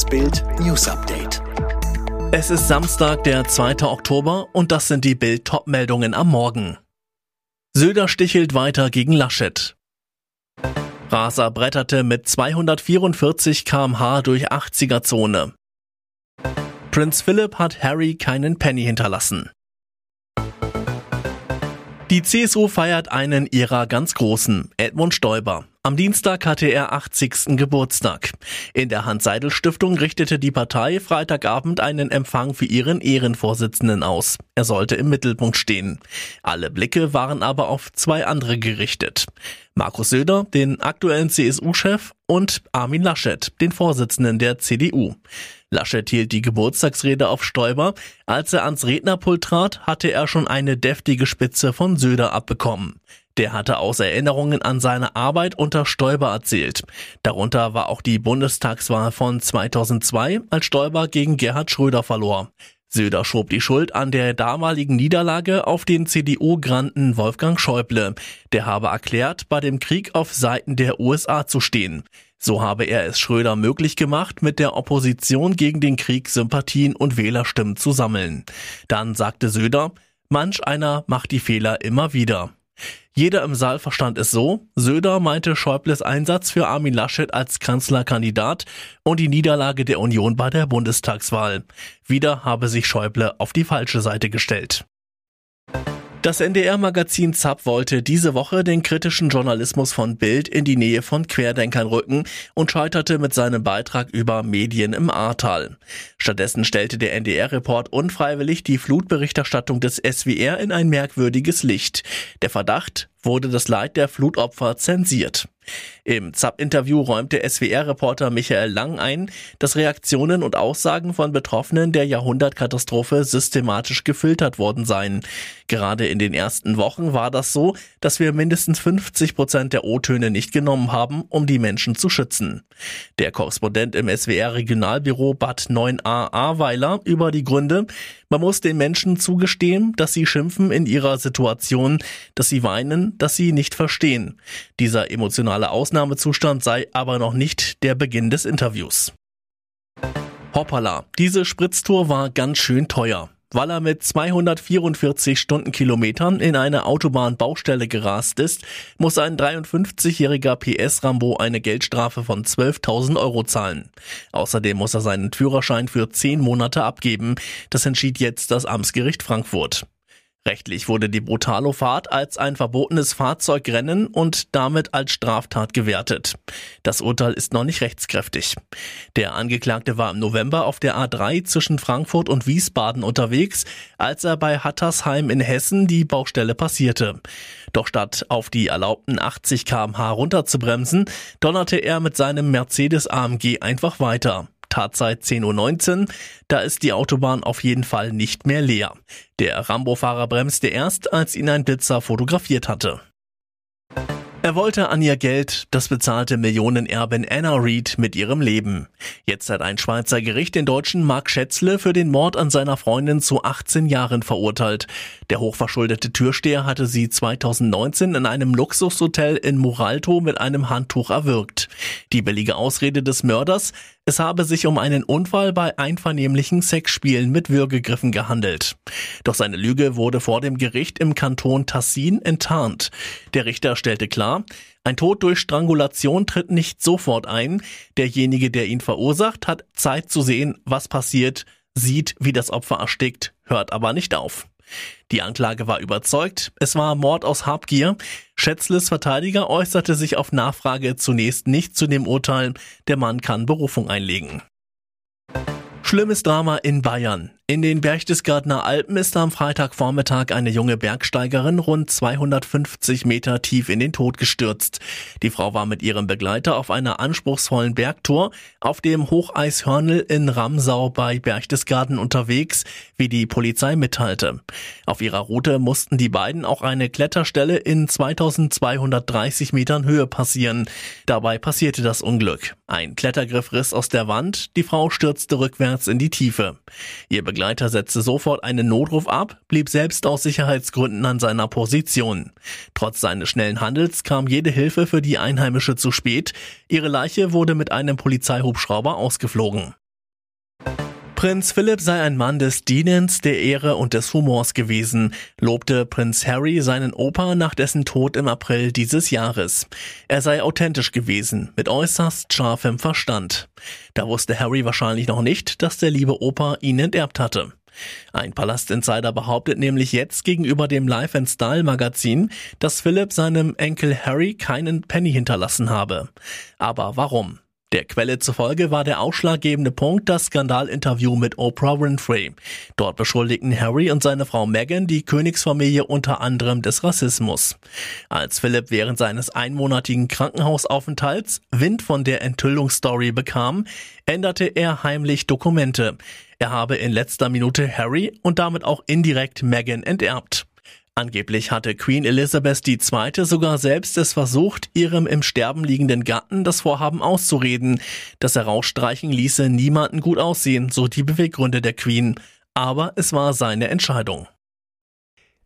Das Bild News Update. Es ist Samstag, der 2. Oktober und das sind die Bild Topmeldungen am Morgen. Söder stichelt weiter gegen Laschet. Raser bretterte mit 244 kmh durch 80er Zone. Prinz Philipp hat Harry keinen Penny hinterlassen. Die CSU feiert einen ihrer ganz großen, Edmund Stoiber. Am Dienstag hatte er 80. Geburtstag. In der Hans-Seidel-Stiftung richtete die Partei Freitagabend einen Empfang für ihren Ehrenvorsitzenden aus. Er sollte im Mittelpunkt stehen. Alle Blicke waren aber auf zwei andere gerichtet. Markus Söder, den aktuellen CSU-Chef, und Armin Laschet, den Vorsitzenden der CDU. Laschet hielt die Geburtstagsrede auf Stoiber. Als er ans Rednerpult trat, hatte er schon eine deftige Spitze von Söder abbekommen. Der hatte aus Erinnerungen an seine Arbeit unter Stoiber erzählt. Darunter war auch die Bundestagswahl von 2002, als Stoiber gegen Gerhard Schröder verlor. Söder schob die Schuld an der damaligen Niederlage auf den CDU-Granten Wolfgang Schäuble. Der habe erklärt, bei dem Krieg auf Seiten der USA zu stehen. So habe er es Schröder möglich gemacht, mit der Opposition gegen den Krieg Sympathien und Wählerstimmen zu sammeln. Dann sagte Söder, manch einer macht die Fehler immer wieder. Jeder im Saal verstand es so. Söder meinte Schäubles Einsatz für Armin Laschet als Kanzlerkandidat und die Niederlage der Union bei der Bundestagswahl. Wieder habe sich Schäuble auf die falsche Seite gestellt. Das NDR-Magazin ZAP wollte diese Woche den kritischen Journalismus von Bild in die Nähe von Querdenkern rücken und scheiterte mit seinem Beitrag über Medien im Ahrtal. Stattdessen stellte der NDR-Report unfreiwillig die Flutberichterstattung des SWR in ein merkwürdiges Licht. Der Verdacht, wurde das Leid der Flutopfer zensiert. Im ZAP-Interview räumte SWR-Reporter Michael Lang ein, dass Reaktionen und Aussagen von Betroffenen der Jahrhundertkatastrophe systematisch gefiltert worden seien. Gerade in den ersten Wochen war das so, dass wir mindestens 50 Prozent der O-Töne nicht genommen haben, um die Menschen zu schützen. Der Korrespondent im SWR-Regionalbüro Bad 9a Ahrweiler über die Gründe, man muss den Menschen zugestehen, dass sie schimpfen in ihrer Situation, dass sie weinen, dass sie nicht verstehen. Dieser emotionale Ausnahmezustand sei aber noch nicht der Beginn des Interviews. Hoppala, diese Spritztour war ganz schön teuer. Weil er mit 244 Stundenkilometern in eine Autobahnbaustelle gerast ist, muss ein 53-jähriger PS-Rambo eine Geldstrafe von 12.000 Euro zahlen. Außerdem muss er seinen Führerschein für 10 Monate abgeben. Das entschied jetzt das Amtsgericht Frankfurt. Rechtlich wurde die Brutalofahrt als ein verbotenes Fahrzeugrennen und damit als Straftat gewertet. Das Urteil ist noch nicht rechtskräftig. Der Angeklagte war im November auf der A3 zwischen Frankfurt und Wiesbaden unterwegs, als er bei Hattersheim in Hessen die Baustelle passierte. Doch statt auf die erlaubten 80 kmh runterzubremsen, donnerte er mit seinem Mercedes AMG einfach weiter. Tatzeit 10.19 Uhr. Da ist die Autobahn auf jeden Fall nicht mehr leer. Der Rambo-Fahrer bremste erst, als ihn ein Blitzer fotografiert hatte. Er wollte an ihr Geld, das bezahlte Millionenerbin Anna Reed mit ihrem Leben. Jetzt hat ein Schweizer Gericht den deutschen Mark Schätzle für den Mord an seiner Freundin zu 18 Jahren verurteilt. Der hochverschuldete Türsteher hatte sie 2019 in einem Luxushotel in Moralto mit einem Handtuch erwürgt. Die billige Ausrede des Mörders, es habe sich um einen Unfall bei einvernehmlichen Sexspielen mit Würgegriffen gehandelt. Doch seine Lüge wurde vor dem Gericht im Kanton Tassin enttarnt. Der Richter stellte klar, ein Tod durch Strangulation tritt nicht sofort ein. Derjenige, der ihn verursacht, hat Zeit zu sehen, was passiert, sieht, wie das Opfer erstickt, hört aber nicht auf. Die Anklage war überzeugt, es war Mord aus Habgier. Schätzles Verteidiger äußerte sich auf Nachfrage zunächst nicht zu dem Urteil, der Mann kann Berufung einlegen. Schlimmes Drama in Bayern. In den Berchtesgadener Alpen ist am Freitagvormittag eine junge Bergsteigerin rund 250 Meter tief in den Tod gestürzt. Die Frau war mit ihrem Begleiter auf einer anspruchsvollen Bergtour auf dem Hocheishörnel in Ramsau bei Berchtesgaden unterwegs, wie die Polizei mitteilte. Auf ihrer Route mussten die beiden auch eine Kletterstelle in 2230 Metern Höhe passieren. Dabei passierte das Unglück. Ein Klettergriff riss aus der Wand, die Frau stürzte rückwärts in die Tiefe. Ihr Begleiter setzte sofort einen Notruf ab, blieb selbst aus Sicherheitsgründen an seiner Position. Trotz seines schnellen Handels kam jede Hilfe für die Einheimische zu spät. Ihre Leiche wurde mit einem Polizeihubschrauber ausgeflogen. Prinz Philipp sei ein Mann des Dienens, der Ehre und des Humors gewesen, lobte Prinz Harry seinen Opa nach dessen Tod im April dieses Jahres. Er sei authentisch gewesen, mit äußerst scharfem Verstand. Da wusste Harry wahrscheinlich noch nicht, dass der liebe Opa ihn enterbt hatte. Ein Palastinsider behauptet nämlich jetzt gegenüber dem Life and Style Magazin, dass Philipp seinem Enkel Harry keinen Penny hinterlassen habe. Aber warum? Der Quelle zufolge war der ausschlaggebende Punkt das Skandalinterview mit Oprah Winfrey. Dort beschuldigten Harry und seine Frau Meghan die Königsfamilie unter anderem des Rassismus. Als Philipp während seines einmonatigen Krankenhausaufenthalts Wind von der Enthüllungsstory bekam, änderte er heimlich Dokumente. Er habe in letzter Minute Harry und damit auch indirekt Meghan enterbt. Angeblich hatte Queen Elizabeth II. sogar selbst es versucht, ihrem im Sterben liegenden Gatten das Vorhaben auszureden. Das Herausstreichen ließe niemanden gut aussehen, so die Beweggründe der Queen. Aber es war seine Entscheidung.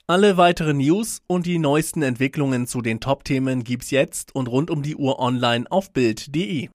Alle weiteren News und die neuesten Entwicklungen zu den Top-Themen gibt's jetzt und rund um die Uhr online auf Bild.de.